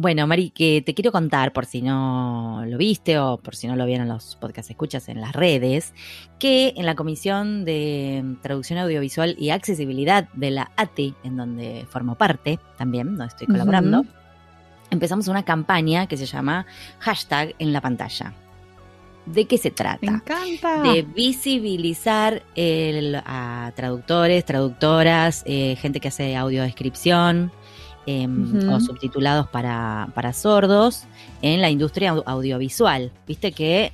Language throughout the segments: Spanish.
Bueno, Mari, que te quiero contar, por si no lo viste o por si no lo vieron los podcast escuchas en las redes, que en la Comisión de Traducción Audiovisual y Accesibilidad de la ATI, en donde formo parte también, donde estoy colaborando, empezamos una campaña que se llama hashtag en la pantalla. ¿De qué se trata? Me encanta. De visibilizar el- a traductores, traductoras, eh, gente que hace audiodescripción eh, o subtitulados para, para sordos en la industria au- audiovisual. Viste que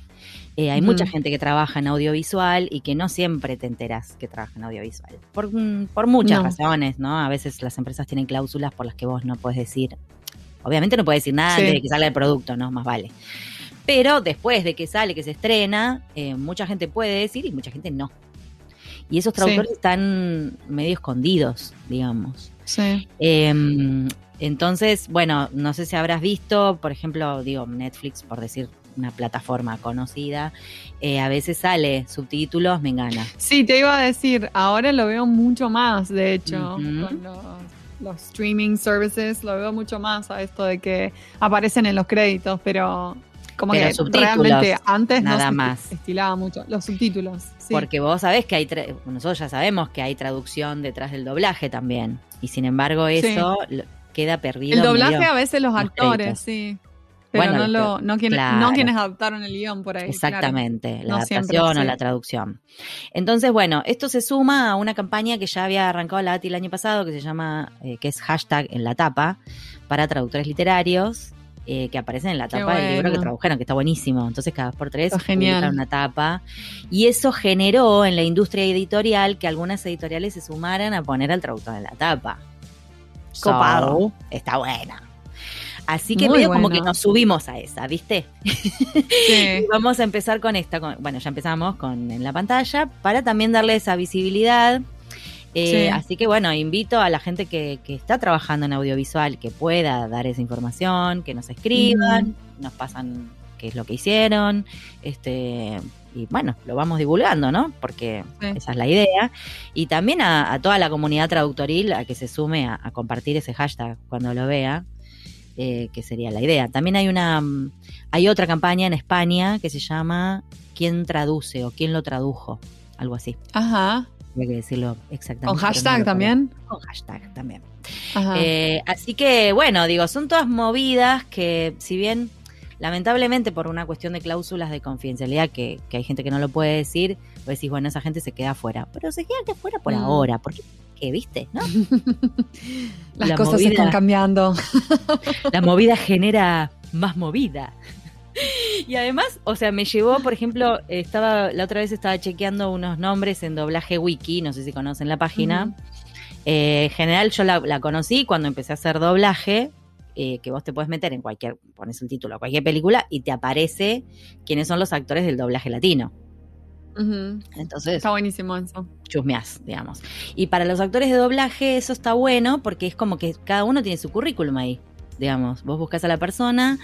eh, hay mucha gente que trabaja en audiovisual y que no siempre te enteras que trabaja en audiovisual. Por, mm, por muchas No. razones, ¿no? A veces las empresas tienen cláusulas por las que vos no puedes decir. Obviamente no puedes decir nada Sí. antes de que salga el producto, ¿no? Más vale. Pero después de que sale, que se estrena, eh, mucha gente puede decir y mucha gente no. Y esos Sí. traductores están medio escondidos, digamos. Sí. Eh, entonces, bueno, no sé si habrás visto, por ejemplo, digo, Netflix, por decir una plataforma conocida, eh, a veces sale subtítulos, me engana. Sí, te iba a decir, ahora lo veo mucho más, de hecho, con los, los streaming services, lo veo mucho más a esto de que aparecen en los créditos, pero como Pero que subtítulos, realmente antes nada no más. estilaba mucho. Los subtítulos, sí. Porque vos sabés que hay, nosotros ya sabemos que hay traducción detrás del doblaje también. Y sin embargo, eso queda perdido. el doblaje medio- a veces los actores, sí. Pero Bueno, no, lo, no, quienes, claro. no quienes adaptaron el guion por ahí. claro. Exactamente, la No siempre, adaptación o la traducción. Entonces, bueno, esto se suma a una campaña que ya había arrancado la ATI el año pasado, que se llama, eh, que es hashtag en la tapa, para traductores literarios, eh, que aparecen en la tapa del libro que tradujeron, que está buenísimo. Entonces, cada dos por tres publican una tapa. Y eso generó en la industria editorial que algunas editoriales se sumaran a poner al traductor en la tapa. Copado. So, está buena. Así que Muy medio como que nos subimos a esa, ¿viste? Sí. Vamos a empezar con esta, con- bueno, ya empezamos con en la pantalla, para también darle esa visibilidad. Eh, Sí. Así que bueno, invito a la gente que, que está trabajando en audiovisual que pueda dar esa información, que nos escriban, nos pasan qué es lo que hicieron, este y bueno, lo vamos divulgando, ¿no? Porque Sí. esa es la idea. Y también a, a toda la comunidad traductoril a que se sume a, a compartir ese hashtag cuando lo vea, eh, que sería la idea. También hay una mm, hay otra campaña en España que se llama ¿Quién traduce o quién lo tradujo? Algo así. Ajá. Hay que decirlo exactamente. Con no hashtag también. Con hashtag también. Eh, así que, bueno, digo, son todas movidas que, si bien lamentablemente por una cuestión de cláusulas de confidencialidad, que, que hay gente que no lo puede decir, vos decís, bueno, esa gente se queda afuera. Pero se queda afuera por Mm. ahora, porque, ¿qué viste? ¿no? Las la cosas movida- están cambiando. La movida genera más movida. Y además, o sea, me llevó, por ejemplo, estaba la otra vez estaba chequeando unos nombres en doblaje wiki, no sé si conocen la página. Ujú. Eh, en general yo la, la conocí cuando empecé a hacer doblaje, eh, que vos te puedes meter en cualquier, pones un título a cualquier película y te aparece quiénes son los actores del doblaje latino. Entonces, Está buenísimo eso. chusmeás, digamos. Y para los actores de doblaje eso está bueno porque es como que cada uno tiene su currículum ahí, digamos. Vos buscas a la persona,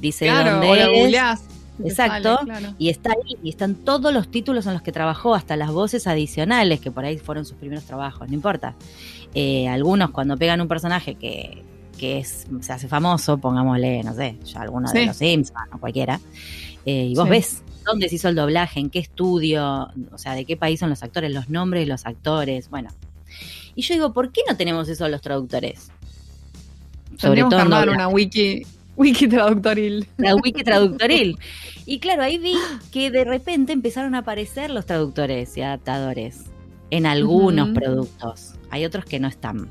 dice claro, dónde o googleás, Exacto. sale, claro. y está ahí, y están todos los títulos en los que trabajó, hasta las voces adicionales, que por ahí fueron sus primeros trabajos, no importa. Eh, algunos cuando pegan un personaje que, que es, se hace famoso, pongámosle, no sé, ya alguno de los Simpsons o cualquiera, eh, y vos Sí. ves dónde se hizo el doblaje, en qué estudio, o sea, de qué país son los actores, los nombres de los actores, bueno. Y yo digo, ¿por qué no tenemos eso los traductores? Tendríamos que en armar doblaje. una wiki, wiki traductoril. la wiki traductoril. Y claro, ahí vi que de repente empezaron a aparecer los traductores y adaptadores en algunos productos. Hay otros que no están.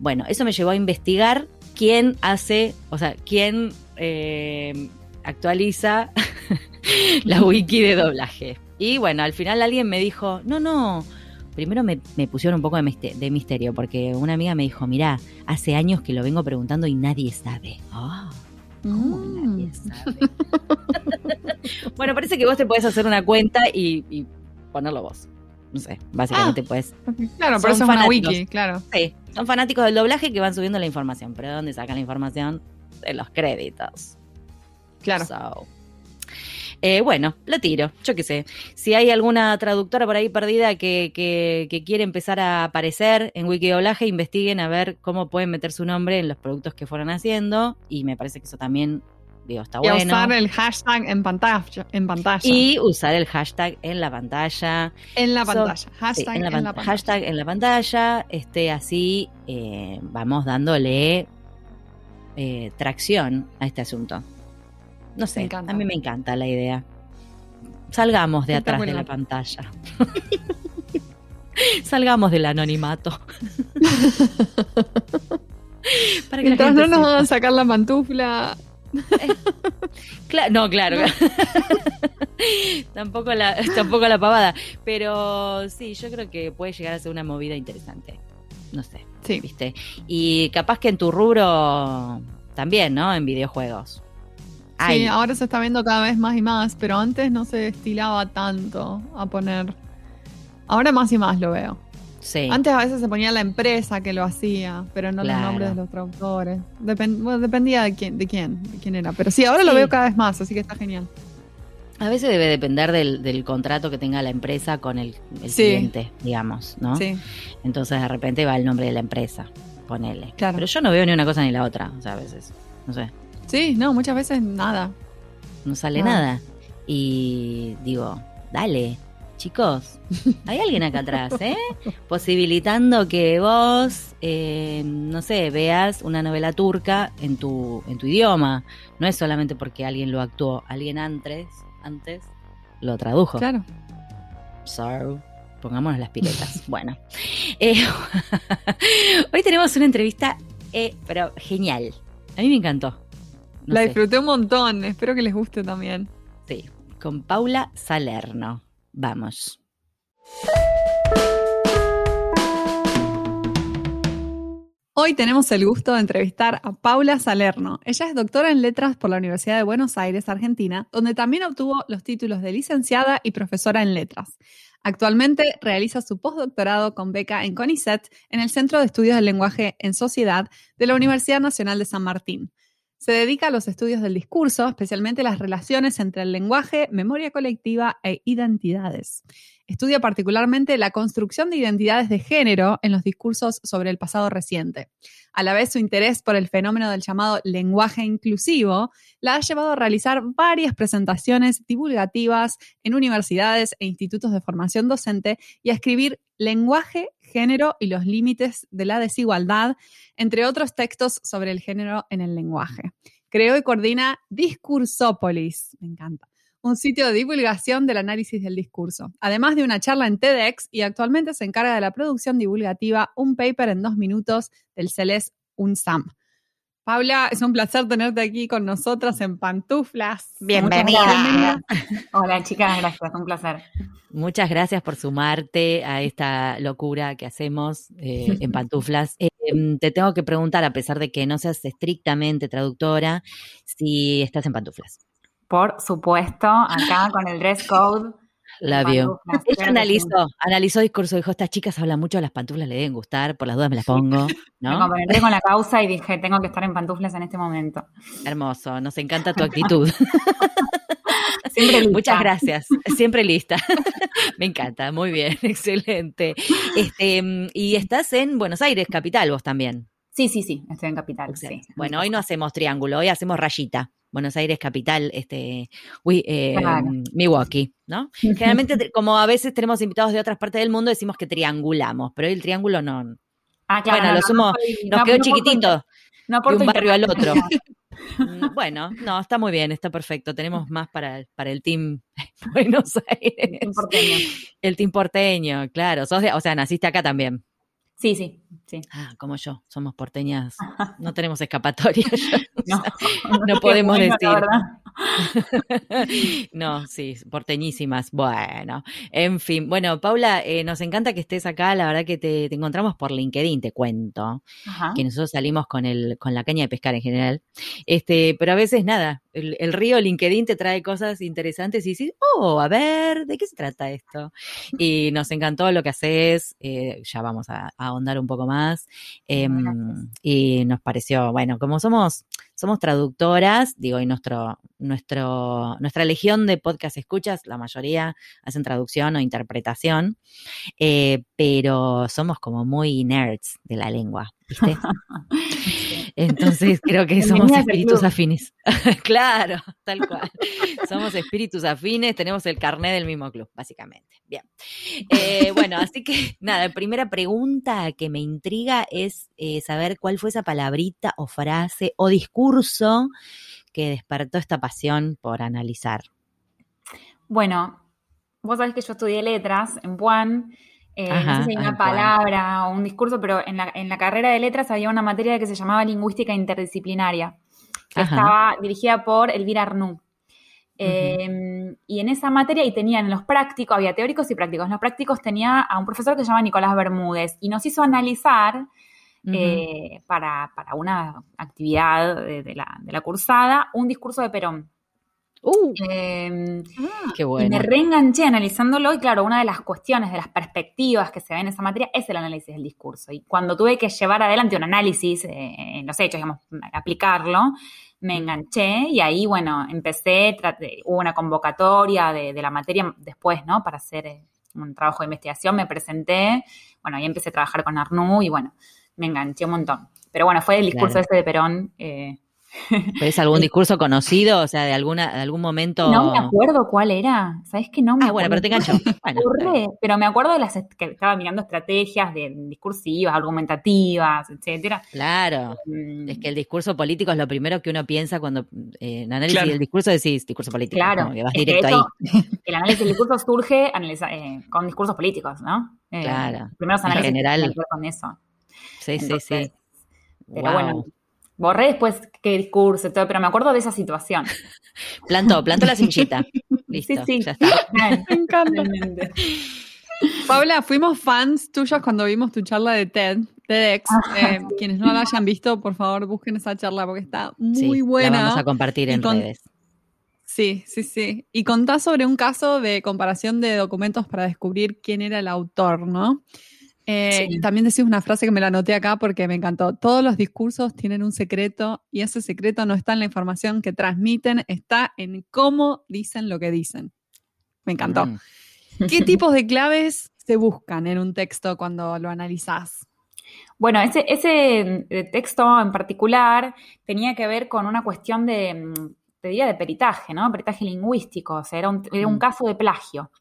Bueno, eso me llevó a investigar quién hace, o sea, quién eh, actualiza la wiki de doblaje. Y bueno, al final alguien me dijo, no, no, primero me, me pusieron un poco de, miste- de misterio, porque una amiga me dijo, mirá, hace años que lo vengo preguntando y nadie sabe. Ah, ¿Cómo que nadie Mm. sabe? bueno, parece que vos te podés hacer una cuenta y, y ponerlo vos. No sé, básicamente puedes. Claro, pero eso es una wiki, claro. Sí, son fanáticos del doblaje que van subiendo la información. ¿Pero de dónde sacan la información? De los créditos. Claro. So. Eh, bueno, la tiro, yo qué sé. Si hay alguna traductora por ahí perdida que, que, que quiere empezar a aparecer en Wikidoblaje, investiguen a ver cómo pueden meter su nombre en los productos que fueron haciendo. Y me parece que eso también, digo, está Y bueno. usar el hashtag en pantalla. En pantalla. Y usar el hashtag en la pantalla. en la So- pantalla. Sí, Hashtag en la en la pantalla. hashtag en la pantalla. Este, así eh, vamos dándole eh, tracción a este asunto. No sé, encanta. a mí me encanta la idea. Salgamos de atrás de la pantalla. Salgamos del anonimato. Para que la Mientras gente no nos van a sacar la pantufla. Cla- no, claro. tampoco, la, tampoco la pavada. Pero sí, yo creo que puede llegar a ser una movida interesante. No sé, Sí. ¿viste? Y capaz que en tu rubro también, ¿no? En videojuegos. Sí, ahora se está viendo cada vez más y más, pero antes no se destilaba tanto a poner. Ahora más y más lo veo. sí. Antes a veces se ponía la empresa que lo hacía, pero no Claro. los nombres de los traductores. Bueno, dependía de quién, de quién, de quién era. Pero sí, ahora lo veo cada vez más, así que está genial. A veces debe depender del, del contrato que tenga la empresa con el, el Sí. cliente, digamos, ¿no? Sí, Entonces de repente va el nombre de la empresa, ponele. Claro. Pero yo no veo ni una cosa ni la otra, o sea, a veces, no sé. Sí, no, muchas veces nada. no sale nada. Y digo, dale, chicos, hay alguien acá atrás, ¿eh? Posibilitando que vos, eh, no sé, veas una novela turca en tu, en tu idioma. No es solamente porque alguien lo actuó, alguien antes, antes lo tradujo. Claro. So, pongámonos las piletas. bueno, Eh, hoy tenemos una entrevista, eh, pero genial. A mí me encantó. No la sé. disfruté un montón, espero que les guste también. Sí, con Paula Salerno. Vamos. Hoy tenemos el gusto de entrevistar a Paula Salerno. Ella es doctora en letras por la Universidad de Buenos Aires, Argentina, donde también obtuvo los títulos de licenciada y profesora en letras. Actualmente realiza su postdoctorado con beca en CONICET en el Centro de Estudios del Lenguaje en Sociedad de la Universidad Nacional de San Martín. Se dedica a los estudios del discurso, especialmente las relaciones entre el lenguaje, memoria colectiva e identidades. Estudia particularmente la construcción de identidades de género en los discursos sobre el pasado reciente. A la vez, su interés por el fenómeno del llamado lenguaje inclusivo la ha llevado a realizar varias presentaciones divulgativas en universidades e institutos de formación docente y a escribir Lenguaje, género y los límites de la desigualdad, entre otros textos sobre el género en el lenguaje. Creó y coordina Discursópolis, me encanta, un sitio de divulgación del análisis del discurso, además de una charla en TEDx y actualmente se encarga de la producción divulgativa Un Paper en dos minutos del CELES UNSAM. Paula, es un placer tenerte aquí con nosotras en pantuflas. Bienvenida. Hola chicas, gracias, un placer. Muchas gracias por sumarte a esta locura que hacemos eh, en pantuflas. Eh, te tengo que preguntar, a pesar de que no seas estrictamente traductora, si estás en pantuflas. Por supuesto, acá con el dress code. La vio. pantuflas, Ella analizó, analizó discurso, dijo, estas chicas hablan mucho, las pantuflas le deben gustar, por las dudas me las pongo, sí. Me ¿no? comprometí con la causa y dije, tengo que estar en pantuflas en este momento. Hermoso, nos encanta tu actitud. Siempre lista. Muchas gracias, siempre lista. Me encanta, muy bien, excelente. Este, y estás en Buenos Aires, capital, vos también. Sí, sí, sí, estoy en Capital, sí. Bueno, hoy no hacemos triángulo, hoy hacemos rayita. Buenos Aires, capital, este, uy, eh, Claro. Milwaukee, ¿no? Generalmente, te- como a veces tenemos invitados de otras partes del mundo, decimos que triangulamos, pero hoy el triángulo no. Ah, claro, bueno, no, lo sumo, no nos no- quedó no chiquitito de un barrio al otro. Mm, Bueno, no, está muy bien, está perfecto. Tenemos más para, para el team Buenos Aires. Un porteño. El team porteño, claro. Sos de- o sea, naciste acá también. Sí, sí, sí. Ah, como yo, somos porteñas. No tenemos escapatoria. No, No podemos decir. no, sí, porteñísimas. Bueno, en fin. Bueno, Paula, eh, nos encanta que estés acá. La verdad que te, te encontramos por LinkedIn, te cuento. Ajá. Que nosotros salimos con el, con la caña de pescar en general. Este, pero a veces nada, el, río LinkedIn te trae cosas interesantes y dices, oh, a ver, ¿de qué se trata esto? Y nos encantó lo que haces, eh, ya vamos a, ahondar un poco más. Em, y nos pareció, bueno, como somos, somos traductoras, digo, y nuestro, nuestro, nuestra legión de podcast escuchas, la mayoría hacen traducción o interpretación, eh, pero somos como muy nerds de la lengua, ¿viste? Entonces creo que somos espíritus afines. claro, tal cual. somos espíritus afines, tenemos el carnet del mismo club, básicamente. Bien. Eh, bueno, así que nada, primera pregunta que me intriga es eh, saber cuál fue esa palabrita o frase o discurso que despertó esta pasión por analizar. Bueno, vos sabés que yo estudié letras en Puan eh, no sé si hay una palabra o un discurso, pero en la, en la, carrera de letras había una materia que se llamaba lingüística interdisciplinaria, que estaba dirigida por Elvira Arnú. Em, y en esa materia, y tenían los prácticos, había teóricos y prácticos. En los prácticos tenía a un profesor que se llama Nicolás Bermúdez y nos hizo analizar eh, para, para, una actividad de, la, de la cursada un discurso de Perón. Uh, em, ah, qué bueno. Y me reenganché analizándolo y claro, una de las cuestiones, de las perspectivas que se ven en esa materia es el análisis del discurso. Y cuando tuve que llevar adelante un análisis eh, en los hechos, digamos, aplicarlo, me enganché y ahí, bueno, empecé, hubo una convocatoria de, la materia después, ¿no? Para hacer eh, un trabajo de investigación, me presenté, bueno, ahí empecé a trabajar con Arnú y bueno, me enganché un montón. Pero bueno, fue el discurso ese de Perón. Eh, ¿Es algún discurso conocido? O sea, de alguna, de algún momento. No me acuerdo cuál era. ¿Sabes que no me Ah, bueno, pero te enganchó. pero me acuerdo de las que estaba mirando estrategias de discursivas, argumentativas, etcétera. Claro. Mm. Es que el discurso político es lo primero que uno piensa cuando eh, en análisis del discurso decís discurso político. Claro. Que vas directo ahí. El análisis del discurso surge eh, con discursos políticos, ¿no? Eh, claro. Primeros análisis en general. con eso. Sí, sí, sí. Pero bueno, Borré después qué discurso y todo, pero me acuerdo de esa situación. Plantó, plantó la semillita. Listo, sí, sí. ya está. Me encanta. Paula, fuimos fans tuyos cuando vimos tu charla de TED, TEDx. Eh, quienes no la hayan visto, por favor, busquen esa charla porque está muy buena. La vamos a compartir en redes. Sí, sí, sí. Y contás sobre un caso de comparación de documentos para descubrir quién era el autor, ¿no? Eh, también decís una frase que me la anoté acá porque me encantó. Todos los discursos tienen un secreto y ese secreto no está en la información que transmiten, está en cómo dicen lo que dicen. Me encantó. Mm. ¿Qué tipos de claves se buscan en un texto cuando lo analizás? Bueno, ese, ese eh, texto en particular tenía que ver con una cuestión de, mm, te diría, de peritaje, ¿no? Peritaje lingüístico, o sea, era un, era un mm. caso de plagio.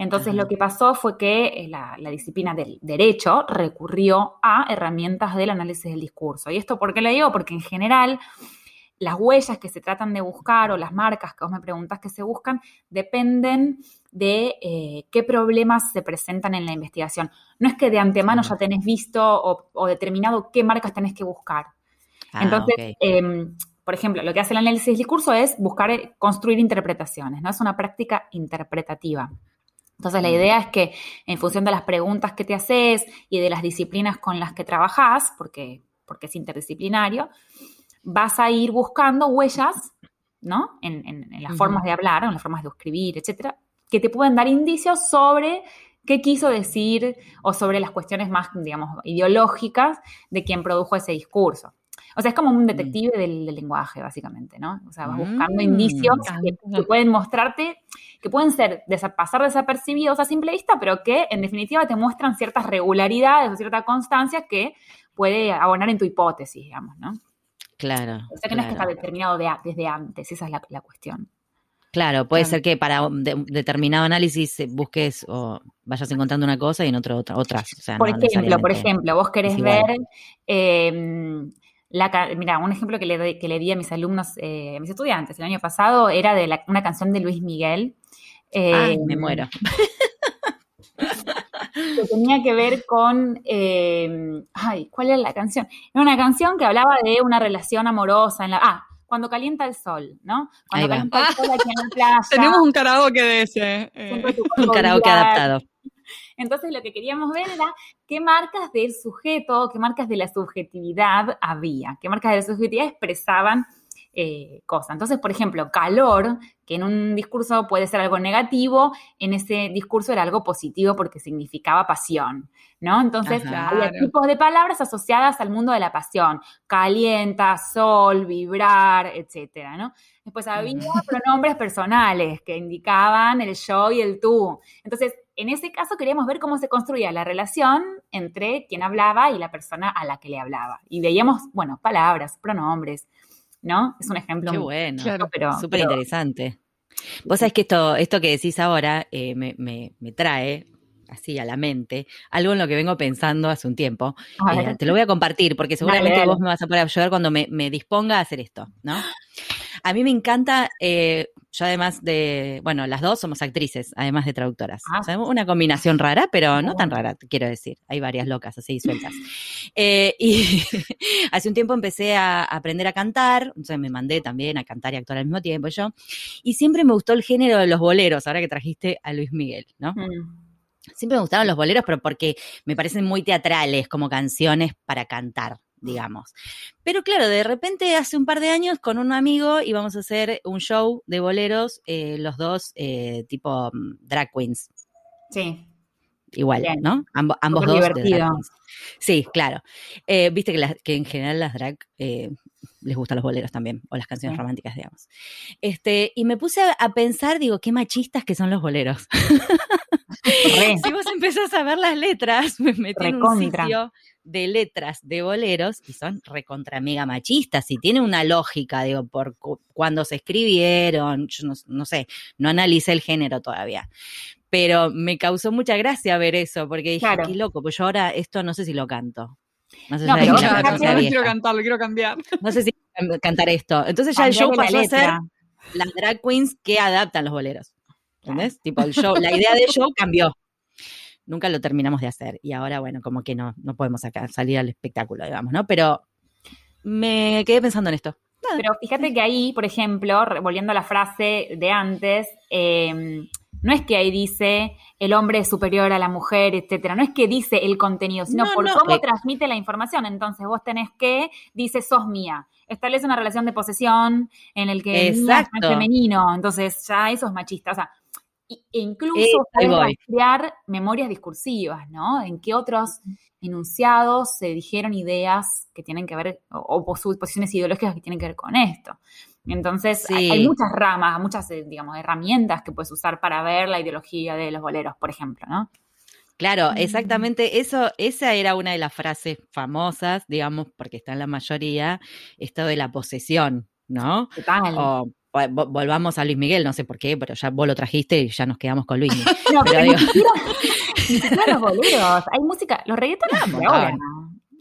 Entonces lo que pasó fue que eh, la, disciplina del derecho recurrió a herramientas del análisis del discurso. ¿Y esto por qué le digo? Porque en general las huellas que se tratan de buscar o las marcas que vos me preguntás que se buscan dependen de eh, qué problemas se presentan en la investigación. No es que de antemano ya tenés visto o, determinado qué marcas tenés que buscar. Ah, Entonces, em, por ejemplo, lo que hace el análisis del discurso es buscar eh, construir interpretaciones, ¿no? Es una práctica interpretativa. Entonces, la idea es que en función de las preguntas que te haces y de las disciplinas con las que trabajas, porque, porque es interdisciplinario, vas a ir buscando huellas, ¿no? En, las formas de hablar, en las formas de escribir, etcétera, que te pueden dar indicios sobre qué quiso decir o sobre las cuestiones más, digamos, ideológicas de quien produjo ese discurso. O sea, es como un mm. detective del, lenguaje, básicamente, ¿no? O sea, vas buscando mm. indicios que, pueden mostrarte, que pueden ser pasar desapercibidos a simple vista, pero que en definitiva te muestran ciertas regularidades o cierta constancia que puede abonar en tu hipótesis, digamos, ¿no? Claro. O sea, que no es que está determinado desde antes, esa es la, cuestión. Claro, puede ser que para un determinado análisis busques o vayas encontrando una cosa y en otro otra, otras. por ejemplo, por ejemplo, vos querés ver em, mira, un ejemplo que le, que le di a mis alumnos, eh, a mis estudiantes el año pasado, era de una canción de Luis Miguel. Ay, me em, muero. que tenía que ver con, em, ay, ¿cuál era la canción? Era una canción que hablaba de una relación amorosa en la, ah, cuando calienta el sol, ¿no? Cuando calienta el sol aquí en la playa. Tenemos un karaoke de ese. Eh. Un karaoke adaptado. Entonces lo que queríamos ver era qué marcas del sujeto, qué marcas de la subjetividad había, qué marcas de la subjetividad expresaban eh, cosa. Entonces, por ejemplo, calor, que en un discurso puede ser algo negativo, en ese discurso era algo positivo porque significaba pasión, ¿no? Entonces, había tipos de palabras asociadas al mundo de la pasión, calienta, sol, vibrar, etcétera, ¿no? Después había pronombres personales que indicaban el yo y el tú. Entonces, en ese caso queríamos ver cómo se construía la relación entre quien hablaba y la persona a la que le hablaba. Y veíamos, bueno, palabras, pronombres, ¿no? Es un ejemplo. Qué bueno, pero súper interesante. Vos sabés que esto, esto que decís ahora eh, me, me, me, trae así a la mente algo en lo que vengo pensando hace un tiempo. Eh, te lo voy a compartir porque seguramente vos me vas a poder ayudar cuando me, me disponga a hacer esto, ¿no? A mí me encanta, eh, yo además de, bueno, las dos somos actrices, además de traductoras. Ah. una combinación rara, pero no tan rara, quiero decir. Hay varias locas así sueltas. Eh, y hace un tiempo empecé a aprender a cantar, entonces me mandé también a cantar y actuar al mismo tiempo yo. Y siempre me gustó el género de los boleros, ahora que trajiste a Luis Miguel, ¿no? Mm. Siempre me gustaron los boleros, pero porque me parecen muy teatrales, como canciones para cantar, digamos. Pero claro, de repente hace un par de años con un amigo íbamos a hacer un show de boleros, eh, los dos eh, tipo mm, drag queens. Sí. Igual, ¿no? ambos dos. Divertido. Sí, claro. Eh, viste que, que, en general las drag les gustan los boleros también, o las canciones románticas, digamos. Este, y me puse a, pensar, digo, qué machistas que son los boleros. si vos empezás a ver las letras, me metí en un sitio de letras de boleros y son recontra mega machistas y tiene una lógica, digo, por cuando se escribieron, yo no, sé, no analicé el género todavía. Pero me causó mucha gracia ver eso, porque dije, qué loco, pues yo ahora esto no sé si lo canto. No sé si no, quiero cantarlo, quiero cambiar. No sé si cantar esto. Entonces ya el show pasó a ser las drag queens que adaptan los boleros. ¿Entendés? Tipo, el show, la idea del show cambió nunca lo terminamos de hacer. Y ahora, bueno, como que no, no podemos salir al espectáculo, digamos, ¿no? Pero me quedé pensando en esto. Pero fíjate que ahí, por ejemplo, volviendo a la frase de antes, em, no es que ahí dice el hombre es superior a la mujer, etcétera. No es que dice el contenido, sino por cómo eh. transmite la información. Entonces vos tenés que, dice, sos mía. Establece una relación de posesión en el que es femenino. Entonces ya eso es machista. O sea, e incluso eh, crear memorias discursivas, ¿no? En qué otros enunciados se dijeron ideas que tienen que ver, o, posiciones ideológicas que tienen que ver con esto. Entonces, hay, muchas ramas, muchas, eh, digamos, herramientas que puedes usar para ver la ideología de los boleros, por ejemplo, ¿no? Claro, mm. exactamente. Eso, esa era una de las frases famosas, digamos, porque está en la mayoría, esto de la posesión, ¿no? Total volvamos a Luis Miguel, no sé por qué, pero ya vos lo trajiste y ya nos quedamos con Luis. no, pero, digo... ni, siquiera, los boleros, hay música, los reggaetones de ahora.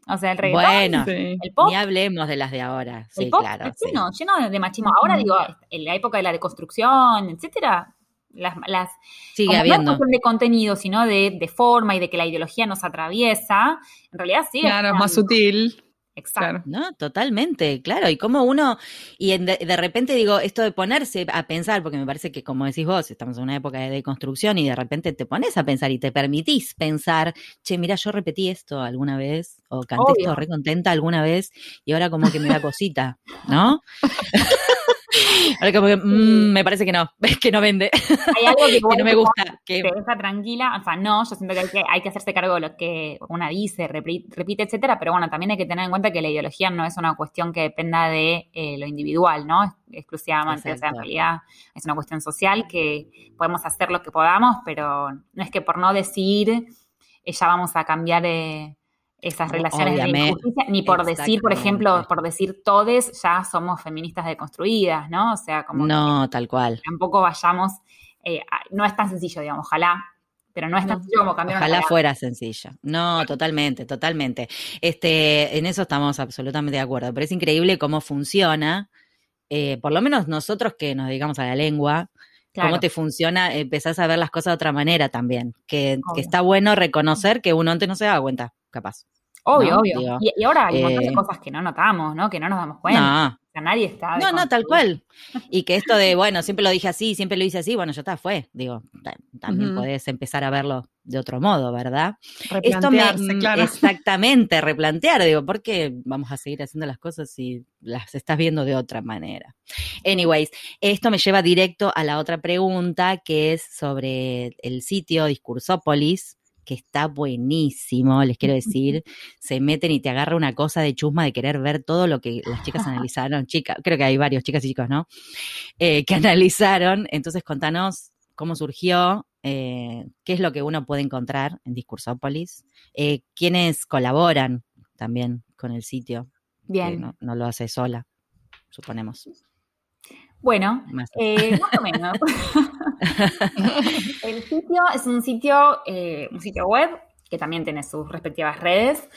O sea, el reggaetón, bueno, el pop. Ni hablemos de las de ahora. Sí, el pop claro. lleno, lleno de machismo. Ahora digo, en la época de la deconstrucción, etcétera, las, las sigue habiendo. No de contenido, sino de, de, forma y de que la ideología nos atraviesa, en realidad sí. Claro, es más sutil. Exacto. No, totalmente, claro. Y como uno, y de, repente digo, esto de ponerse a pensar, porque me parece que como decís vos, estamos en una época de deconstrucción y de repente te pones a pensar y te permitís pensar, che, mira, yo repetí esto alguna vez, o canté esto re contenta alguna vez, y ahora como que me da cosita, ¿no? Ahora como que mm, me parece que no, que no vende. Hay algo que, no me gusta. Que... Te deja tranquila, o sea, no, yo siento que hay, que hacerse cargo de lo que una dice, repite, etcétera, pero bueno, también hay que tener en cuenta que la ideología no es una cuestión que dependa de eh, lo individual, ¿no? Exclusivamente, o sea, en realidad es una cuestión social que podemos hacer lo que podamos, pero no es que por no decir eh, ya vamos a cambiar... Eh, esas relaciones de injusticia, ni por decir, por ejemplo, por decir todes, ya somos feministas deconstruidas, ¿no? O sea, como... No, tal cual. Tampoco vayamos, eh, no es tan sencillo, digamos, ojalá, pero no es tan sencillo como cambiar Ojalá fuera sencillo. No, totalmente, totalmente. Este, en eso estamos absolutamente de acuerdo, pero es increíble cómo funciona, eh, por lo menos nosotros que nos dedicamos a la lengua, cómo te funciona, empezás a ver las cosas de otra manera también, que, que, está bueno reconocer que uno antes no se daba cuenta capaz. Obvio, obvio. y, ahora hay un montón de eh, cosas que no notamos, ¿no? Que no nos damos cuenta. No. O sea, nadie está. No, no, tal cual. Y que esto de, bueno, siempre lo dije así, siempre lo hice así, bueno, ya está, fue. Digo, también podés empezar a verlo de otro modo, ¿verdad? Esto me, mm, claro. exactamente, replantear, digo, ¿por qué vamos a seguir haciendo las cosas si las estás viendo de otra manera? Anyways, esto me lleva directo a la otra pregunta que es sobre el sitio Discursópolis, que está buenísimo, les quiero decir, se meten y te agarra una cosa de chusma de querer ver todo lo que las chicas analizaron, chicas, creo que hay varios chicas y chicos, ¿no? Eh, que analizaron, entonces contanos cómo surgió, eh, qué es lo que uno puede encontrar en Discursópolis, eh, quiénes colaboran también con el sitio. Bien. no, no, lo hace sola, suponemos. Bueno, más, eh, más o menos. el sitio es un sitio, eh, un sitio web que también tiene sus respectivas redes,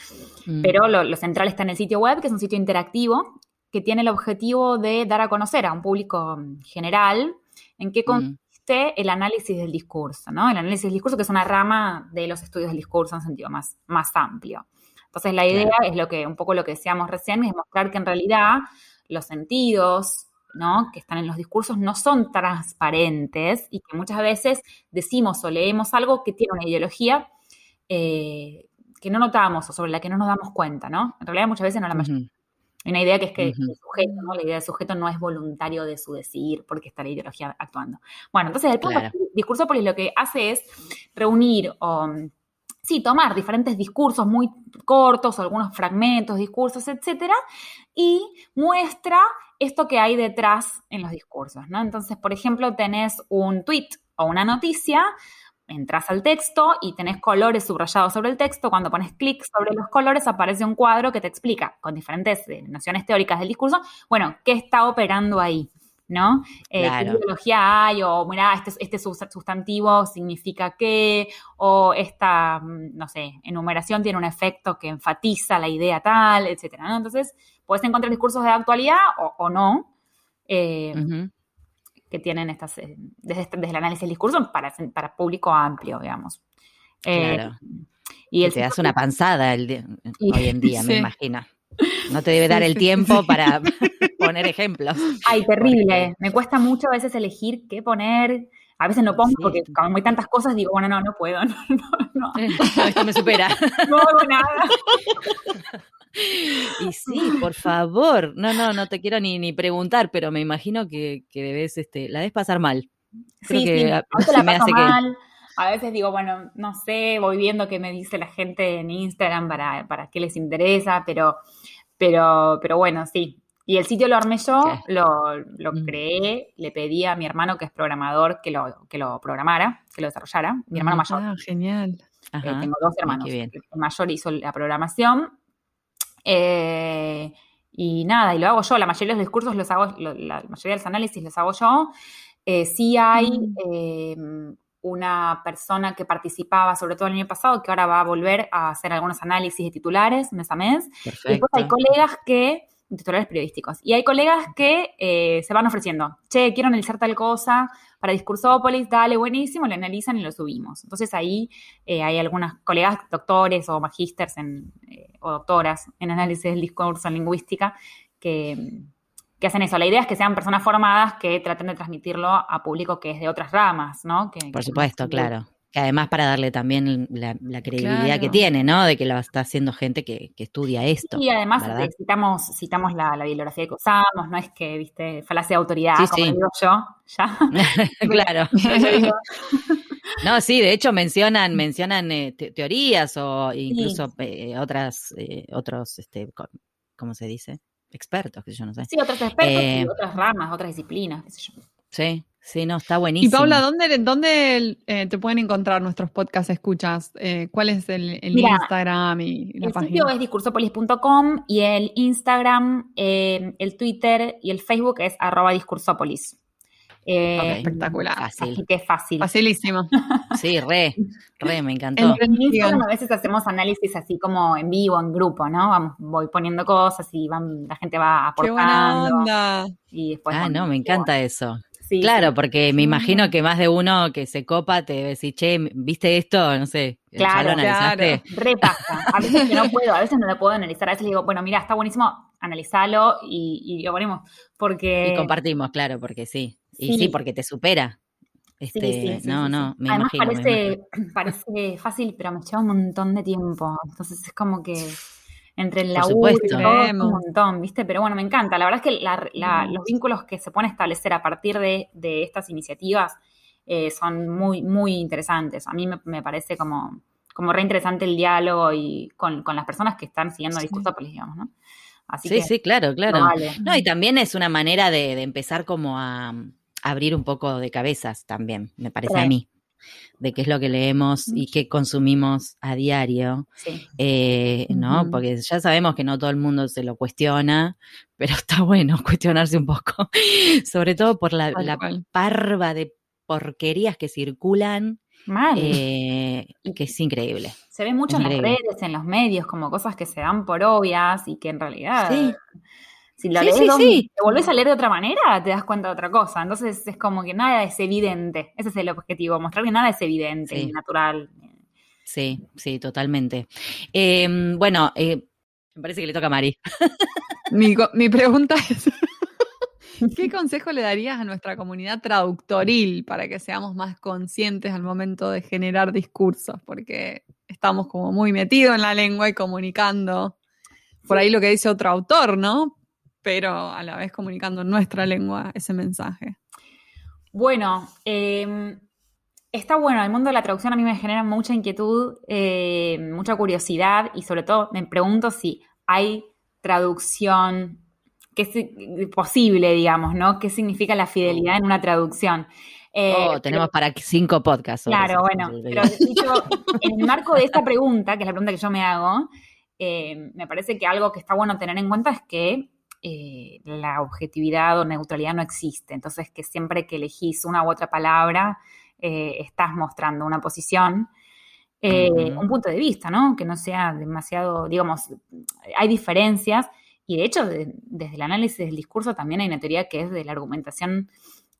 mm. pero lo, lo, central está en el sitio web, que es un sitio interactivo que tiene el objetivo de dar a conocer a un público general en qué mm. consiste el análisis del discurso, ¿no? El análisis del discurso, que es una rama de los estudios del discurso en sentido más, más amplio. Entonces, la idea claro. es lo que, un poco lo que decíamos recién, es mostrar que en realidad los sentidos, ¿no? que están en los discursos no son transparentes y que muchas veces decimos o leemos algo que tiene una ideología eh, que no notamos o sobre la que no nos damos cuenta, ¿no? En realidad muchas veces no la mayoría. Uh -huh. Hay una idea que es que uh -huh. el sujeto, ¿no? La idea del sujeto no es voluntario de su decir porque está la ideología actuando. Bueno, entonces el claro. discurso pues lo que hace es reunir o sí, tomar diferentes discursos muy cortos, algunos fragmentos, discursos, etcétera, y muestra esto que hay detrás en los discursos, ¿no? Entonces, por ejemplo, tenés un tweet o una noticia, entras al texto y tenés colores subrayados sobre el texto. Cuando pones clic sobre los colores, aparece un cuadro que te explica, con diferentes nociones teóricas del discurso, bueno, qué está operando ahí. ¿No? Eh, claro. ¿Qué ideología hay? O, mira, este, este, sustantivo significa qué, o esta, mm, no sé, enumeración tiene un efecto que enfatiza la idea tal, etcétera, ¿no? Entonces, puedes encontrar discursos de actualidad o, o no, eh, uh -huh. que tienen estas, eh, desde, desde, el análisis del discurso para, para público amplio, digamos. Eh, claro. y el te das una panzada el, hoy en día, sí. me imagino. No te debe dar el tiempo para poner ejemplos. Ay, terrible. Me cuesta mucho a veces elegir qué poner. A veces no pongo sí. porque como hay tantas cosas digo, bueno, no, no puedo. No, no, no. Esto me supera. No hago nada. Y sí, por favor. No, no, no te quiero ni, ni preguntar, pero me imagino que, que debes, este, la debes pasar mal. Creo sí, que sí, a, se la me hace mal. Que... A veces digo, bueno, no sé, voy viendo qué me dice la gente en Instagram para, para qué les interesa, pero, pero, pero bueno, sí. Y el sitio lo armé yo, lo, lo mm. creé, le pedí a mi hermano, que es programador, que lo, que lo programara, que lo desarrollara, mi hermano mayor. Ah, genial. Eh, tengo dos hermanos. El mayor hizo la programación. Eh, y nada, y lo hago yo. La mayoría de los discursos los hago, lo, la mayoría de los análisis los hago yo. Eh, sí hay mm. eh, una persona que participaba, sobre todo el año pasado, que ahora va a volver a hacer algunos análisis de titulares mes a mes. Perfecto. Y después hay colegas que, titulares periodísticos, y hay colegas que eh, se van ofreciendo, che, quiero analizar tal cosa para Discursópolis, dale, buenísimo, lo analizan y lo subimos. Entonces ahí eh, hay algunas colegas doctores o magísters en, eh, o doctoras en análisis del discurso en lingüística que que hacen eso. La idea es que sean personas formadas que traten de transmitirlo a público que es de otras ramas, ¿no? Que, Por supuesto, que, claro. Que además para darle también la, la credibilidad claro. que tiene, ¿no? De que lo está haciendo gente que, que estudia esto. Y además citamos, citamos la, la, bibliografía que usamos, no es que, viste, falacia de autoridad, sí, como sí. digo yo, ya. claro. no, sí, de hecho mencionan, mencionan eh, te teorías o incluso sí. eh, otras, eh, otros, este, ¿cómo se dice? expertos, que yo no sé. Sí, otros expertos y otras ramas, otras disciplinas, qué sé yo. Sí, sí, no, está buenísimo. Y Paula, ¿dónde, dónde eh, te pueden encontrar nuestros podcasts escuchas? Eh, ¿Cuál es el, el Mira, Instagram y la el página? El sitio es discursopolis.com y el Instagram, eh, el Twitter y el Facebook es arroba discursopolis. Eh, okay, espectacular. Fácil. Así que es fácil. Facilísimo. Sí, re, re, me encantó. En Instagram a veces hacemos análisis así como en vivo, en grupo, ¿no? Vamos, voy poniendo cosas y van, la gente va aportando. Qué buena onda. Y después, ah, no, me encanta eso. Sí, claro, sí. porque me imagino que más de uno que se copa te decir, che, ¿viste esto? No sé. Claro, ¿ya lo analizaste? claro. Repasa. A veces que no puedo, a veces no lo puedo analizar. A veces le digo, bueno, mira, está buenísimo, analizalo y, y lo ponemos. Porque. Y compartimos, claro, porque sí. Y sí, sí porque te supera. Este, no, no, me Además imagino. Parece, parece fácil, pero me lleva un montón de tiempo. Entonces es como que entre el laburo y todo, un montón, ¿viste? Pero bueno, me encanta. La verdad es que los vínculos que se pueden establecer a partir de, estas iniciativas eh, son muy, muy interesantes. A mí me, parece como, como re interesante el diálogo y con, las personas que están siguiendo el discurso digamos, ¿no? sí, sí, claro, claro. No, y también es una manera de, empezar como a, abrir un poco de cabezas también, me parece a mí, de qué es lo que leemos y qué consumimos a diario, eh, ¿no? Porque ya sabemos que no todo el mundo se lo cuestiona, pero está bueno cuestionarse un poco, sobre todo por la, la parva de porquerías que circulan Mal. Eh, que es increíble. Se ve mucho en las redes, en los medios, como cosas que se dan por obvias y que en realidad. Sí. Si lo lees, te volvés a leer de otra manera, te das cuenta de otra cosa. Entonces es como que nada es evidente. Ese es el objetivo, mostrar que nada es evidente y natural. Sí, sí, totalmente. Em, bueno, eh, me parece que le toca a Mari. mi, mi pregunta es. ¿Qué consejo le darías a nuestra comunidad traductoril para que seamos más conscientes al momento de generar discursos? Porque estamos como muy metidos en la lengua y comunicando por ahí lo que dice otro autor, ¿no? Pero a la vez comunicando en nuestra lengua ese mensaje. Bueno, em, está bueno. El mundo de la traducción a mí me genera mucha inquietud, eh, mucha curiosidad y sobre todo me pregunto si hay traducción qué es posible, digamos, ¿no? ¿Qué significa la fidelidad en una traducción? Eh, oh, tenemos para cinco podcasts. Claro, bueno, pero en el marco de esta pregunta, que es la pregunta que yo me hago, eh, me parece que algo que está bueno tener en cuenta es que eh, la objetividad o neutralidad no existe. Entonces, que siempre que elegís una u otra palabra, estás mostrando una posición. un punto de vista, ¿no? Que no sea demasiado, digamos, hay diferencias, y de hecho, desde el análisis del discurso también hay una teoría que es de la argumentación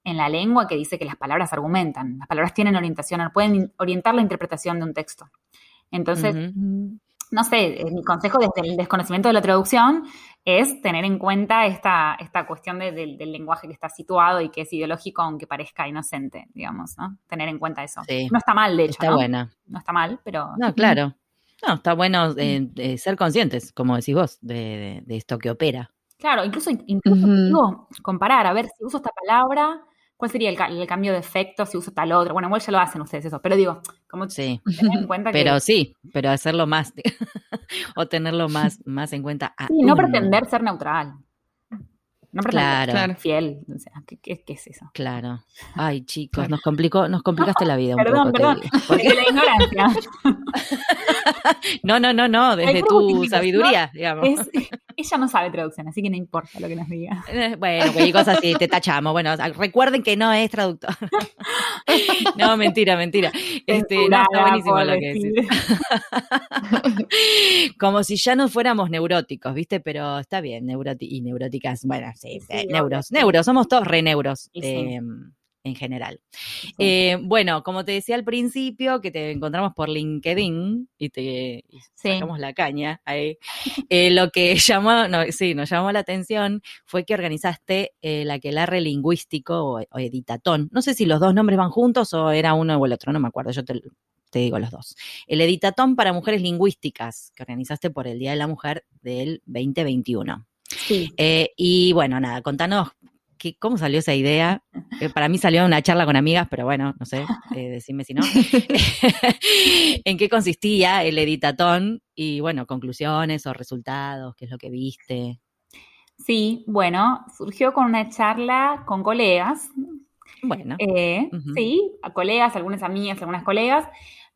en la lengua que dice que las palabras argumentan, las palabras tienen orientación, pueden orientar la interpretación de un texto. Entonces, no sé, eh, mi consejo desde el desconocimiento de la traducción es tener en cuenta esta, esta cuestión del lenguaje que está situado y que es ideológico, aunque parezca inocente, digamos, ¿no? Tener en cuenta eso. No está mal, de hecho. Está buena. No está mal, pero. No, claro. No, está bueno eh, ser conscientes, como decís vos, de, esto que opera. Claro, incluso, incluso comparar, a ver si uso esta palabra, cuál sería el, cambio de efecto si uso tal otro. Bueno, igual ya lo hacen ustedes eso, pero digo, como sí. en cuenta que... Pero sí, pero hacerlo más, o tenerlo más, más en cuenta. sí, no pretender ser neutral. No claro. fiel. O sea, ¿qué, es eso? Claro. Ay, chicos, nos complicó, nos complicaste la vida un perdón, poco. Perdón, Porque la ignorancia. no, no, no, no, desde tu sabiduría, digamos. Ella no sabe traducción, así que no importa lo que nos diga. Eh, bueno, cualquier cosa así, te tachamos. Bueno, recuerden que no es traductor. no, mentira, mentira. Este, no, está buenísimo lo que decís. Como si ya no fuéramos neuróticos, ¿viste? Pero está bien, y neuróticas, bueno, sí, eh, neuros, neuros, somos todos re neuros. Em, en general. Eh, bueno, como te decía al principio, que te encontramos por LinkedIn y te sacamos la caña ahí, eh, lo que llamó, no, sí, nos llamó la atención fue que organizaste el aquelarre lingüístico o, editatón. No sé si los dos nombres van juntos o era uno o el otro, no me acuerdo, yo te, digo los dos. El editatón para mujeres lingüísticas que organizaste por el Día de la Mujer del 2021. Sí. Eh, y bueno, nada, contanos ¿cómo salió esa idea? Eh, para mí salió una charla con amigas, pero bueno, no sé, eh, decime si no. ¿En qué consistía el editatón? Y bueno, conclusiones o resultados, qué es lo que viste. Sí, bueno, surgió con una charla con colegas. Bueno. Eh, sí, a colegas, algunas amigas, algunas colegas.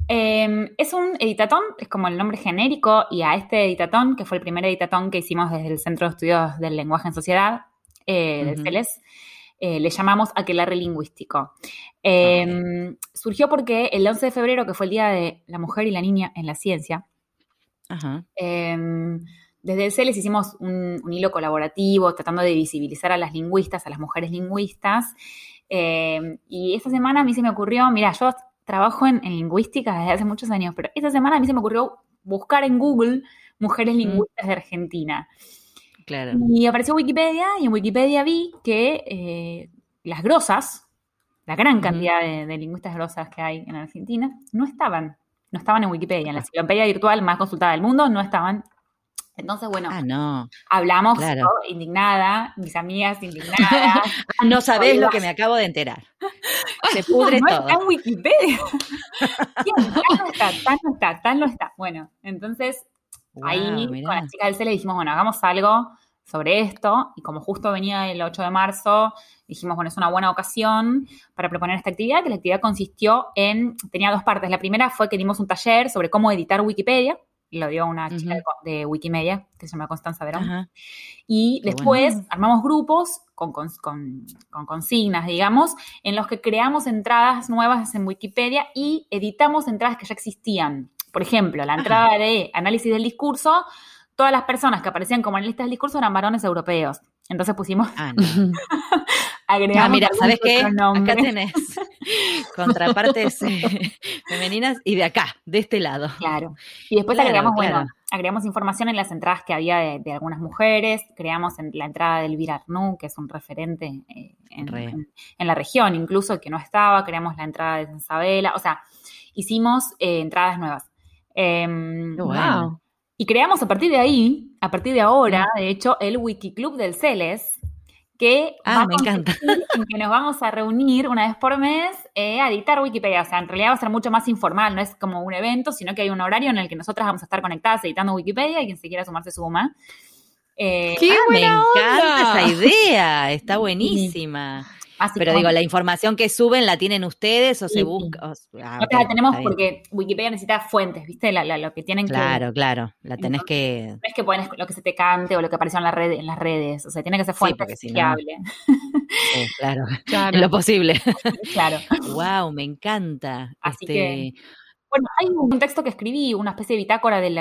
Em, es un editatón, es como el nombre genérico, y a este editatón, que fue el primer editatón que hicimos desde el Centro de Estudios del Lenguaje en Sociedad, eh, eh, le llamamos aquelarre lingüístico. Em, surgió porque el 11 de febrero, que fue el Día de la Mujer y la Niña en la Ciencia, em, desde el CELES hicimos un, hilo colaborativo tratando de visibilizar a las lingüistas, a las mujeres lingüistas. Em, y esta semana a mí se me ocurrió, mira, yo trabajo en, lingüística desde hace muchos años, pero esta semana a mí se me ocurrió buscar en Google mujeres mm. lingüistas de Argentina. Y apareció Wikipedia y en Wikipedia vi que eh, las grosas la gran cantidad de, lingüistas grosas que hay en Argentina, no estaban. No estaban en Wikipedia. En la enciclopedia virtual más consultada del mundo no estaban. Entonces, bueno, ah, no. hablamos indignada, mis amigas indignadas. Ah, no sabés lo que me acabo de enterar. Se pudre no todo. Está en Wikipedia. Tan no está, tan no está, tan no está. Bueno, entonces ahí con la chica del C le dijimos, bueno, hagamos algo sobre esto y como justo venía el 8 de marzo, dijimos, bueno, es una buena ocasión para proponer esta actividad, que la actividad consistió en, tenía dos partes. La primera fue que dimos un taller sobre cómo editar Wikipedia, lo dio una chica de Wikimedia, que se llama Constanza Verón. Y después armamos grupos con, con, con, consignas, digamos, en los que creamos entradas nuevas en Wikipedia y editamos entradas que ya existían. Por ejemplo, la entrada de análisis del discurso todas las personas que aparecían como analistas del discurso eran varones europeos. Entonces pusimos. Ah, no. agregamos. Ah, mira, ¿sabes qué? Acá tenés contrapartes eh, femeninas y de acá, de este lado. Claro. Y después agregamos, bueno, agregamos información en las entradas que había de, algunas mujeres, creamos en la entrada del Virarnú, que es un referente eh, en, la región, incluso que no estaba, creamos la entrada de Isabela, o sea, hicimos eh, entradas nuevas. Em, wow. Y creamos a partir de ahí, a partir de ahora, de hecho, el Wikiclub del Celes, que, ah, me encanta. que nos vamos a reunir una vez por mes eh, a editar Wikipedia. O sea, en realidad va a ser mucho más informal, no es como un evento, sino que hay un horario en el que nosotras vamos a estar conectadas editando Wikipedia y quien se quiera sumar se suma. Eh, ¡Qué ah, me encanta esa idea! Está buenísima. Pero digo, la información que suben la tienen ustedes o se busca. Ah, la tenemos porque Wikipedia necesita fuentes, ¿viste? lo que tienen claro, que. Claro, claro. La tenés que. No es que pones lo que se te cante o lo que apareció en, la red, en las redes. O sea, tiene que ser fuente sí, fiable. claro, claro. lo posible. claro. Wow, me encanta. Así este, que bueno, hay un texto que escribí, una especie de bitácora del,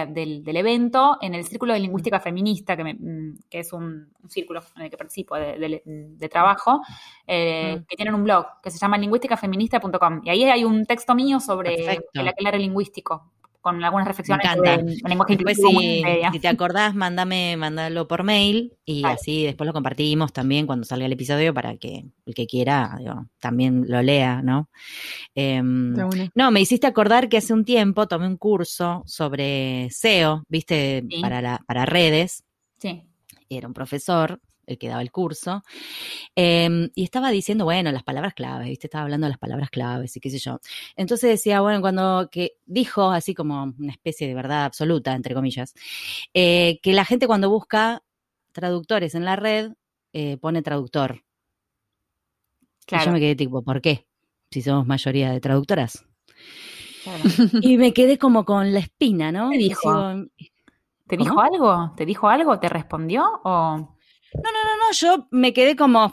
evento en el Círculo de Lingüística Feminista, que, mm, es un, círculo en el que participo de, trabajo, eh, que tienen un blog que se llama lingüísticafeminista.com. Y ahí hay un texto mío sobre el aquelarre lingüístico, con algunas reflexiones sobre lenguaje después, si, si, te acordás, mándame, mándalo por mail y así después lo compartimos también cuando salga el episodio para que el que quiera también lo lea, ¿no? Em, no, me hiciste acordar que hace un tiempo tomé un curso sobre SEO, viste, para, la, para redes. Sí. Era un profesor el que daba el curso, em, y estaba diciendo, bueno, las palabras claves, ¿viste? Estaba hablando de las palabras claves y qué sé yo. Entonces decía, bueno, cuando que dijo, así como una especie de verdad absoluta, entre comillas, eh, que la gente cuando busca traductores en la red eh, pone traductor. Claro. Y yo me quedé tipo, ¿por qué? Si somos mayoría de traductoras. Claro. Y me quedé como con la espina, ¿no? ¿Te dijo? ¿Te dijo algo? ¿Te dijo algo? ¿Te respondió? ¿O no, no, no, no, yo me quedé como,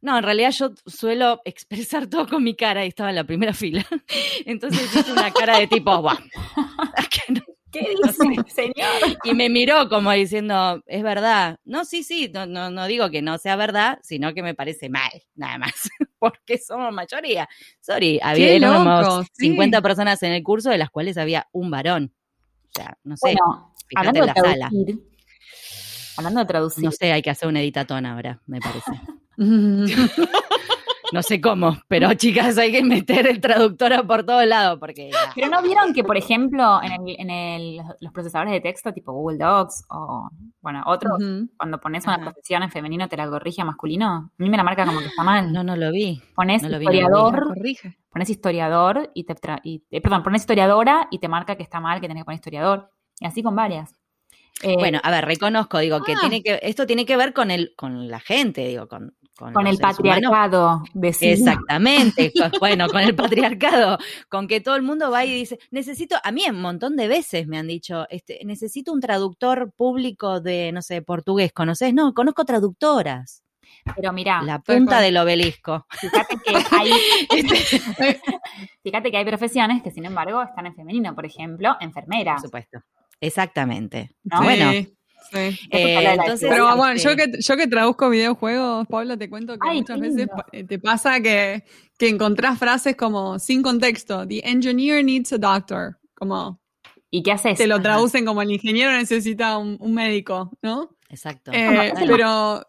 no, en realidad yo suelo expresar todo con mi cara y estaba en la primera fila. Entonces hice una cara de tipo, guau. ¿Qué dice, señor? Y me miró como diciendo, es verdad. No, sí, sí, no, no, no digo que no sea verdad, sino que me parece mal, nada más, porque somos mayoría. Sorry, había éramos 50 personas en el curso, de las cuales había un varón. O sea, no sé, fíjate en la sala. Hablando de traducir. No sé, hay que hacer una editatón ahora, me parece. no sé cómo, pero chicas, hay que meter el traductor por todos lados porque... Pero no vieron que, por ejemplo, en, el, los procesadores de texto tipo Google Docs o, bueno, otros, cuando pones una profesión en femenino te la corrige a masculino, a mí me la marca como que está mal. No, no lo vi. Pones historiador, pones historiador y te... Y, eh, perdón, pones historiadora y te marca que está mal, que tenés que poner historiador. Y así con varias. Eh, bueno, a ver, reconozco, digo, que tiene ah. que, esto tiene que ver con el, con la gente, digo, con, con, el patriarcado. Exactamente, bueno, con el patriarcado, con que todo el mundo va y dice, necesito, a mí un montón de veces me han dicho, este, necesito un traductor público de, no sé, portugués, ¿conoces? No, conozco traductoras. Pero mira, la punta del obelisco. Fíjate que hay, fíjate que hay profesiones que sin embargo están en femenino, por ejemplo, enfermera. Por supuesto. Exactamente. Bueno. Sí. Eh, pero bueno, yo este que, yo que traduzco videojuegos, Pablo, te cuento que muchas veces eh, te pasa que, que encontrás frases como sin contexto. The engineer needs a doctor. Como. ¿Y qué haces? Te lo traducen como el ingeniero necesita un, un médico, ¿no? Exacto. Eh, pero.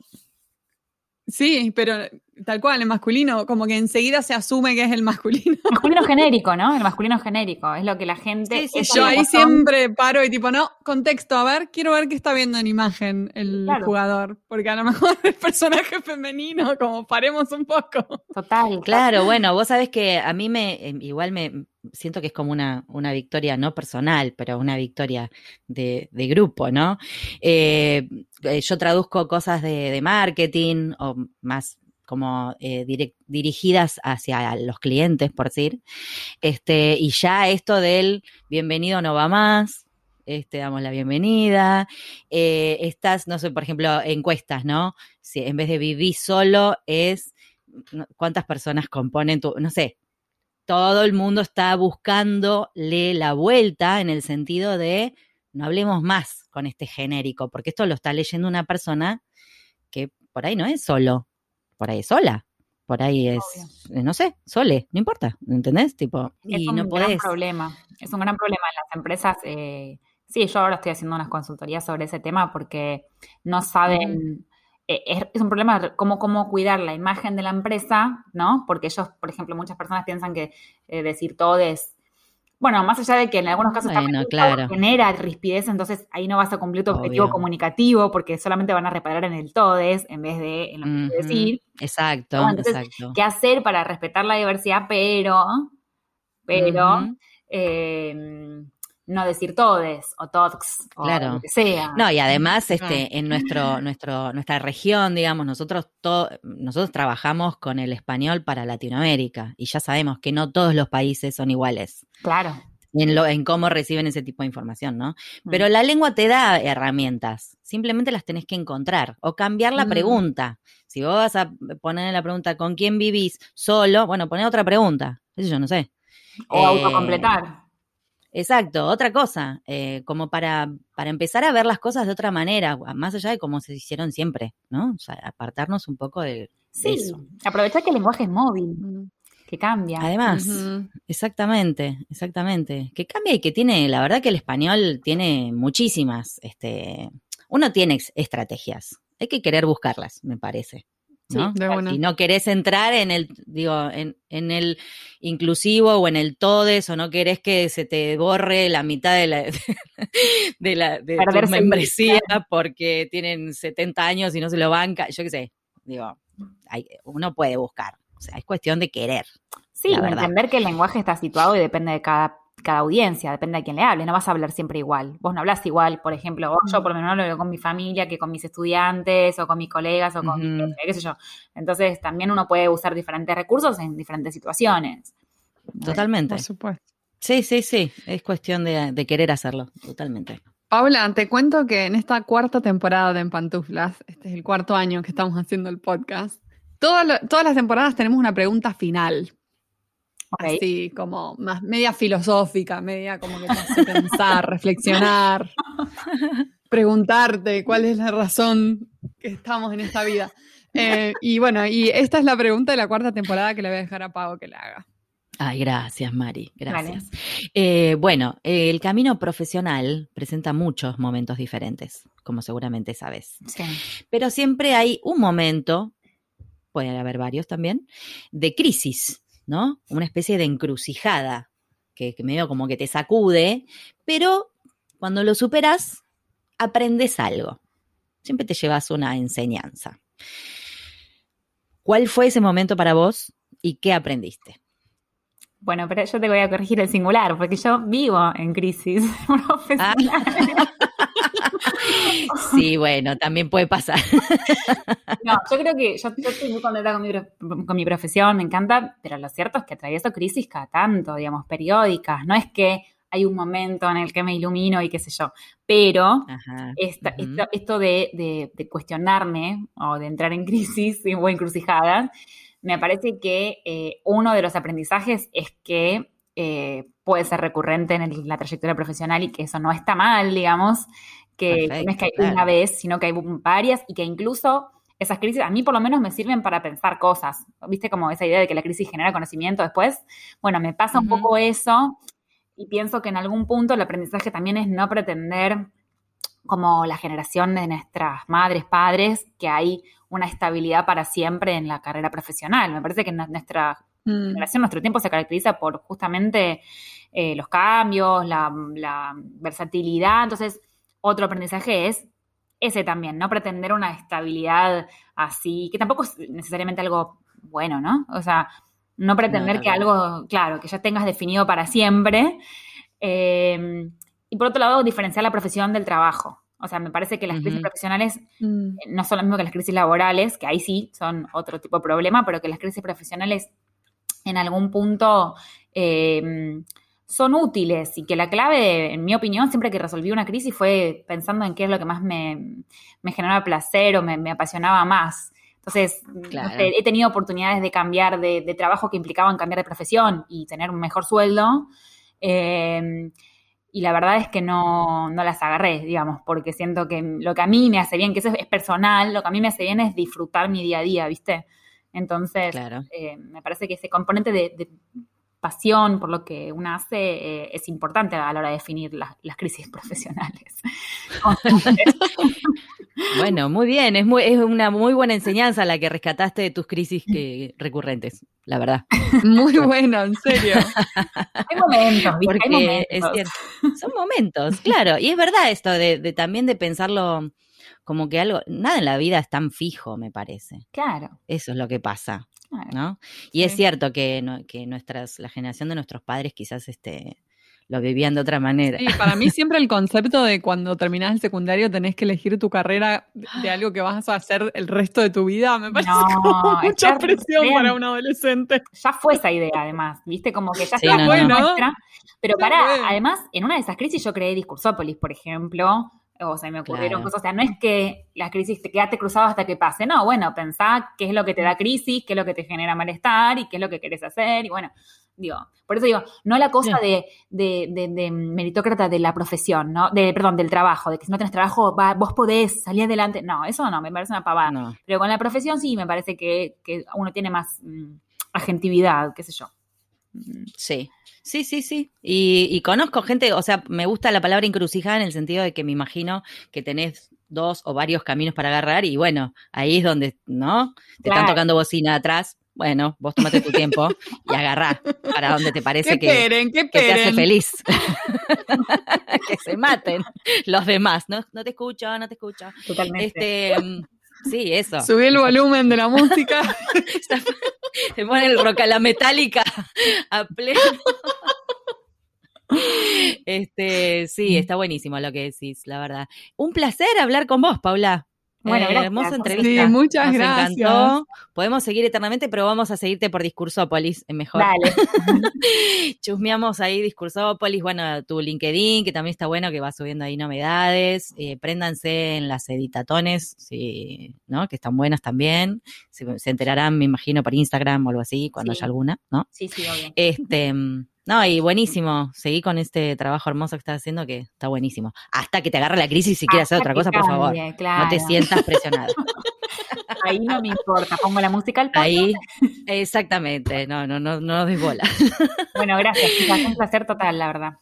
Sí, pero tal cual, el masculino, como que enseguida se asume que es el masculino. El masculino genérico, ¿no? El masculino genérico, es lo que la gente... Sí, yo ahí siempre paro y tipo, no, contexto, a ver, quiero ver qué está viendo en imagen el jugador, porque a lo mejor el personaje femenino, como paremos un poco. Total. Claro, bueno, vos sabés que a mí me, em, igual me siento que es como una, una victoria, no personal, pero una victoria de, grupo, ¿no? Eh, eh, yo traduzco cosas de, de marketing o más como eh, dirigidas hacia los clientes, por decir. Este, y ya esto del bienvenido no va más, este, damos la bienvenida. Eh, estas, no sé, por ejemplo, encuestas, ¿no? Si en vez de vivir solo es cuántas personas componen tu, no sé, todo el mundo está buscándole la vuelta en el sentido de no hablemos más con este genérico, porque esto lo está leyendo una persona que por ahí no es solo, por ahí sola. Por ahí es, eh, no sé, sole, no importa, ¿entendés? Tipo, es y un no gran problema, es un gran problema en las empresas. Eh, sí, yo ahora estoy haciendo unas consultorías sobre ese tema porque no saben, eh, es, un problema cómo, cómo cuidar la imagen de la empresa, ¿no? Porque ellos, por ejemplo, muchas personas piensan que decir todo es bueno, más allá de que en algunos casos genera rispidez, entonces ahí no vas a cumplir tu objetivo comunicativo porque solamente van a reparar en el todes en vez de en lo que decir. Exacto, exacto. ¿Qué hacer para respetar la diversidad, pero, pero, no decir todes o tox o lo que sea. No, y además este en nuestro nuestro nuestra región, digamos, nosotros nosotros trabajamos con el español para Latinoamérica y ya sabemos que no todos los países son iguales. Claro. En, lo, en cómo reciben ese tipo de información, ¿no? Mm. Pero la lengua te da herramientas, simplemente las tenés que encontrar o cambiar la mm. pregunta. Si vos vas a poner la pregunta ¿con quién vivís solo? Bueno, poné otra pregunta, eso yo no sé. O eh, autocompletar. Exacto, otra cosa, eh, como para, para empezar a ver las cosas de otra manera, más allá de cómo se hicieron siempre, ¿no? O sea, apartarnos un poco de, sí, eso. Aprovechar que el lenguaje es móvil, que cambia. Además, exactamente, exactamente. Que cambia y que tiene, la verdad que el español tiene muchísimas, este, uno tiene estrategias, hay que querer buscarlas, me parece. ¿No? Si no querés entrar en el, digo, en, en, el inclusivo o en el todes, o no querés que se te borre la mitad de la, de, la de tu membresía porque tienen 70 años y no se lo banca, yo qué sé, digo, uno puede buscar, o sea, es cuestión de querer. Sí, entender que el lenguaje está situado y depende de cada cada audiencia, depende de quién le hable, no vas a hablar siempre igual. Vos no hablas igual, por ejemplo, yo por lo menos no hablo con mi familia que con mis estudiantes o con mis colegas o con, qué sé yo. Entonces también uno puede usar diferentes recursos en diferentes situaciones. Totalmente. Por supuesto. Sí, sí, sí, es cuestión de, querer hacerlo, totalmente. Paula, te cuento que en esta cuarta temporada de En Pantuflas, este es el cuarto año que estamos haciendo el podcast, todas las temporadas tenemos una pregunta final Así como más media filosófica, media como que te hace pensar, reflexionar, preguntarte cuál es la razón que estamos en esta vida. Eh, y bueno, y esta es la pregunta de la cuarta temporada que le voy a dejar a Pau que la haga. Ay, gracias, Mari, gracias. Eh, bueno, el camino profesional presenta muchos momentos diferentes, como seguramente sabes. Pero siempre hay un momento, puede haber varios también, de crisis ¿no? Una especie de encrucijada que, que medio como que te sacude, pero cuando lo superas, aprendes algo. Siempre te llevas una enseñanza. ¿Cuál fue ese momento para vos y qué aprendiste? Bueno, pero yo te voy a corregir el singular, porque yo vivo en crisis profesional. Ah. Sí, bueno, también puede pasar. No, yo creo que yo, estoy muy contenta con mi, profesión, me encanta, pero lo cierto es que atravieso crisis cada tanto, digamos, periódicas. No es que hay un momento en el que me ilumino y qué sé yo. Pero esto, de, cuestionarme o de entrar en crisis o encrucijadas, me parece que eh, uno de los aprendizajes es que eh, puede ser recurrente en la trayectoria profesional y que eso no está mal, digamos, que no es que hay una vez, sino que hay varias y que incluso esas crisis a mí por lo menos me sirven para pensar cosas. ¿Viste como esa idea de que la crisis genera conocimiento después? Bueno, me pasa un poco eso y pienso que en algún punto el aprendizaje también es no pretender como la generación de nuestras madres, padres, que hay una estabilidad para siempre en la carrera profesional. Me parece que nuestra mm. generación, nuestro tiempo se caracteriza por justamente eh, los cambios, la, la versatilidad. Entonces, otro aprendizaje es ese también, no pretender una estabilidad así, que tampoco es necesariamente algo bueno, ¿no? O sea, no pretender que algo, claro, que ya tengas definido para siempre. Eh, y por otro lado, diferenciar la profesión del trabajo. O sea, me parece que las crisis profesionales mm. eh, no son lo mismo que las crisis laborales, que ahí sí son otro tipo de problema, pero que las crisis profesionales en algún punto eh, son útiles y que la clave, en mi opinión, siempre que resolví una crisis fue pensando en qué es lo que más me, generaba placer o me, apasionaba más. Entonces, he tenido oportunidades de cambiar de, trabajo que implicaban cambiar de profesión y tener un mejor sueldo. Eh, y la verdad es que no, las agarré, digamos, porque siento que lo que a mí me hace bien, que eso es personal, lo que a mí me hace bien es disfrutar mi día a día, ¿viste? Entonces, eh, me parece que ese componente de, pasión por lo que uno hace eh, es importante a la hora de definir las crisis profesionales. Bueno, muy bien, es, muy, es una muy buena enseñanza la que rescataste de tus crisis que, recurrentes, la verdad. Muy bueno, en serio. Hay momentos, Porque es cierto, son momentos, claro, y es verdad esto de, también de pensarlo como que algo, nada en la vida es tan fijo, me parece. Claro. Eso es lo que pasa, ¿no? Y es cierto que, que nuestras, la generación de nuestros padres quizás este, lo vivían de otra manera. Sí, para mí siempre el concepto de cuando terminás el secundario tenés que elegir tu carrera de algo que vas a hacer el resto de tu vida, me parece como mucha presión para un adolescente. Ya fue esa idea, además, viste, como que ya está nuestra. Pero para, además, en una de esas crisis yo creé Discursópolis, por ejemplo, o sea, me ocurrieron cosas, o sea, no es que la crisis te quedaste cruzado hasta que pase, no, bueno, pensá qué es lo que te da crisis, qué es lo que te genera malestar y qué es lo que querés hacer, y bueno, digo, por eso digo, no la cosa de, de, de, meritócrata de la profesión, ¿no? De, perdón, del trabajo, de que si no tenés trabajo, vos podés salir adelante, no, eso no, me parece una pavada, pero con la profesión sí, me parece que, que uno tiene más mm, agentividad, qué sé yo. Sí, Sí, sí, sí. Y, conozco gente, o sea, me gusta la palabra encrucijada en el sentido de que me imagino que tenés dos o varios caminos para agarrar y bueno, ahí es donde, ¿no? Te están tocando bocina atrás. Bueno, vos tomate tu tiempo y agarrá para donde te parece que, que, te hace feliz. que se maten los demás. No, no te escucho, no te escucho. Totalmente. Este, mm, sí, eso. Subí el volumen de la música. Se pone el roca, la metálica a pleno. Este, sí, está buenísimo lo que decís, la verdad. Un placer hablar con vos, Paula. Bueno, eh, hermosa entrevista. Sí, muchas gracias. Podemos seguir eternamente, pero vamos a seguirte por Discursópolis, mejor. Dale. Chusmeamos ahí Discursópolis, bueno, tu LinkedIn, que también está bueno, que va subiendo ahí novedades. Eh, préndanse en las editatones, sí, ¿no? Que están buenas también. Se, enterarán, me imagino, por Instagram o algo así, cuando haya alguna, ¿no? Sí, sí, obvio. Este no, y buenísimo. Seguí con este trabajo hermoso que estás haciendo, que está buenísimo. Hasta que te agarre la crisis y quieras hacer otra cosa, por favor. No te sientas presionado. Ahí no me importa, pongo la música al Ahí, exactamente. No, no, no, no des bola. Bueno, gracias, Es Un placer total, la verdad.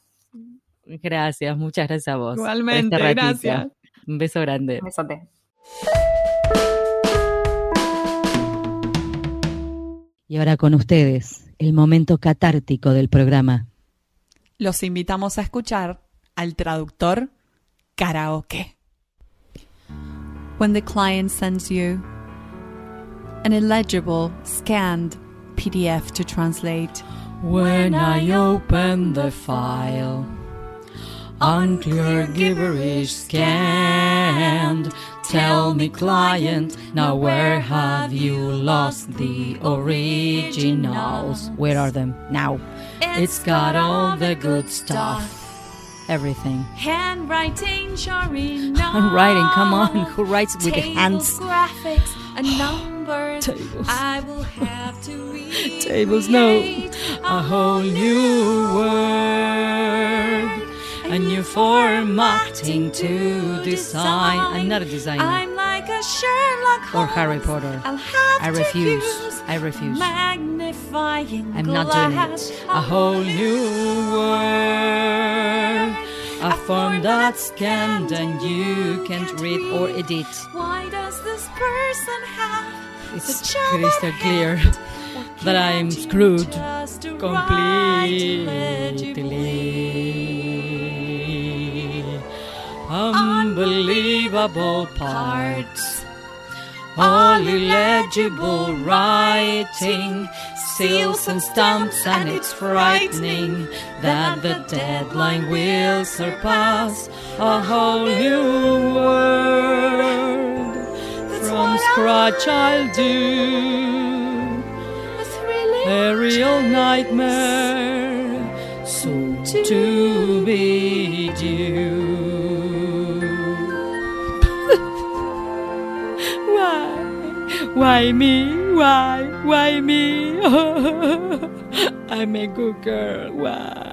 Gracias, muchas gracias a vos. Igualmente, este gracias. Un beso grande. Un besote. Y ahora con ustedes el momento catártico del programa. Los invitamos a escuchar al traductor karaoke. When the client sends you an illegible scanned PDF to translate. When I open the file, unclear gibberish scanned Tell me, client, now where have you lost the originals? Where are them now? it's got all the good stuff. Everything. Handwriting, sure enough. Handwriting, come on. Who writes with the hands? graphics, and numbers. Tables. I will have to read. Tables, no. A whole new word a new formatting to design. I'm not a designer. I'm like a Sherlock Holmes. Or Harry Potter. I'll have I refuse. I refuse. Magnifying I'm not doing it. A whole new world. A form that's scanned and you can't read or edit. Why does this person have It's crystal clear that I'm screwed Just to write completely. Unbelievable parts. All illegible writing, seals and stamps, and it's frightening that the deadline will surpass a whole new world. From scratch, I'll do a real nightmare, soon to be due. Why me? Why, why me? I'm a good girl. Why?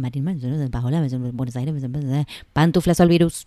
Marín, Buenos Aires, Pantuflas al virus.